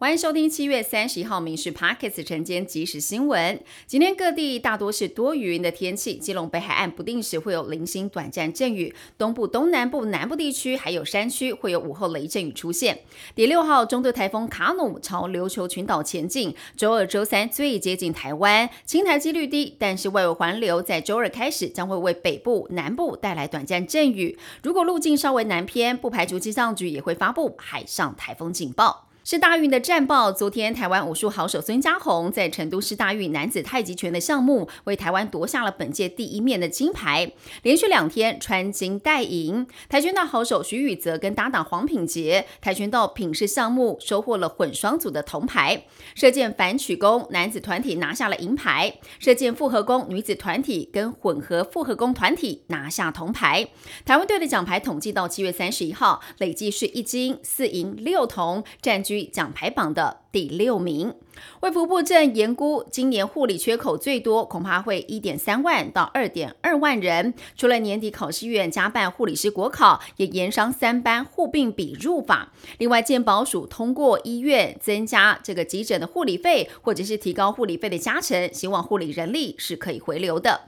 欢迎收听七月三十一号《民事 Pockets》晨间即时新闻。今天各地大多是多云的天气，基隆北海岸不定时会有零星短暂阵雨，东部、东南部、南部地区还有山区会有午后雷阵雨出现。第六号中度台风卡努朝琉球群岛前进，周二、周三最接近台湾，青台几率低，但是外围环流在周二开始将会为北部、南部带来短暂阵雨。如果路径稍微南偏，不排除气象局也会发布海上台风警报。是大运的战报。昨天，台湾武术好手孙家宏在成都市大运男子太极拳的项目，为台湾夺下了本届第一面的金牌，连续两天穿金戴银。跆拳道好手徐宇泽跟搭档黄品杰，跆拳道品势项目收获了混双组的铜牌。射箭反曲弓男子团体拿下了银牌，射箭复合弓女子团体跟混合复合弓团体拿下铜牌。台湾队的奖牌统计到七月三十一号，累计是一金四银六铜，占据。奖牌榜的第六名，卫福部正研估今年护理缺口最多恐怕会一点三万到二点二万人。除了年底考试院加办护理师国考，也延商三班护病比入法。另外，健保署通过医院增加这个急诊的护理费，或者是提高护理费的加成，希望护理人力是可以回流的。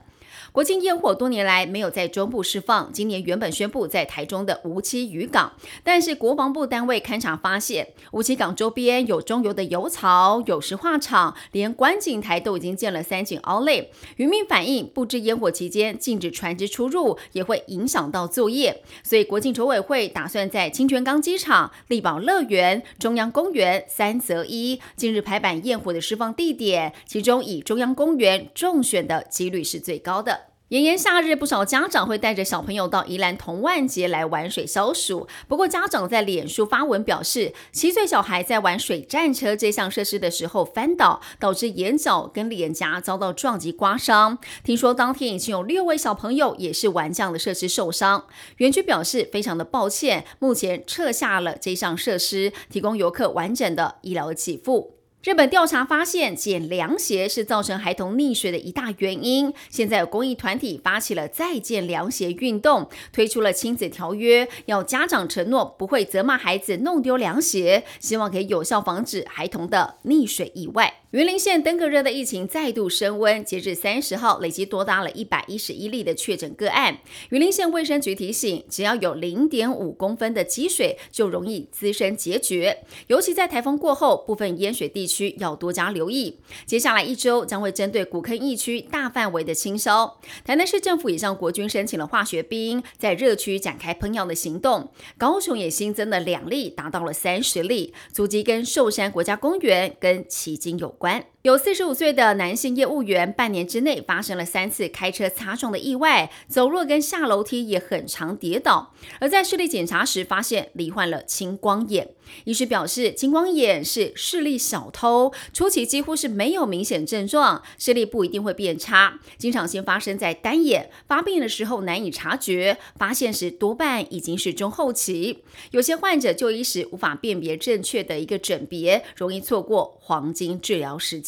国庆烟火多年来没有在中部释放，今年原本宣布在台中的无期渔港，但是国防部单位勘察发现，无期港周边有中油的油槽、有石化厂，连观景台都已经建了三井凹类。渔民反映，布置烟火期间禁止船只出入，也会影响到作业，所以国庆筹委会打算在清泉岗机场、力宝乐园、中央公园三择一，近日排版焰火的释放地点，其中以中央公园中选的几率是最高的。炎炎夏日，不少家长会带着小朋友到宜兰同万节来玩水消暑。不过，家长在脸书发文表示，七岁小孩在玩水战车这项设施的时候翻倒，导致眼角跟脸颊遭到撞击刮伤。听说当天已经有六位小朋友也是玩这样的设施受伤。园区表示非常的抱歉，目前撤下了这项设施，提供游客完整的医疗给付。日本调查发现，捡凉鞋是造成孩童溺水的一大原因。现在有公益团体发起了再见凉鞋运动，推出了亲子条约，要家长承诺不会责骂孩子弄丢凉鞋，希望可以有效防止孩童的溺水意外。云林县登革热的疫情再度升温，截至三十号，累计多达了一百一十一例的确诊个案。云林县卫生局提醒，只要有零点五公分的积水，就容易滋生结节，尤其在台风过后，部分淹水地区要多加留意。接下来一周将会针对古坑疫区大范围的清消。台南市政府也向国军申请了化学兵，在热区展开喷药的行动。高雄也新增了两例，达到了三十例，足迹跟寿山国家公园跟迄今有。关有四十五岁的男性业务员，半年之内发生了三次开车擦撞的意外，走路跟下楼梯也很常跌倒。而在视力检查时，发现罹患了青光眼。医师表示，青光眼是视力小偷，初期几乎是没有明显症状，视力不一定会变差，经常先发生在单眼，发病的时候难以察觉，发现时多半已经是中后期。有些患者就医时无法辨别正确的一个诊别，容易错过黄金治疗。时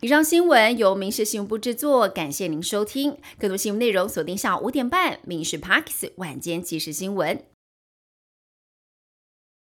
以上新闻由民事新闻部制作，感谢您收听。更多新闻内容锁定下午五点半《民事 Parks 晚间即时新闻》。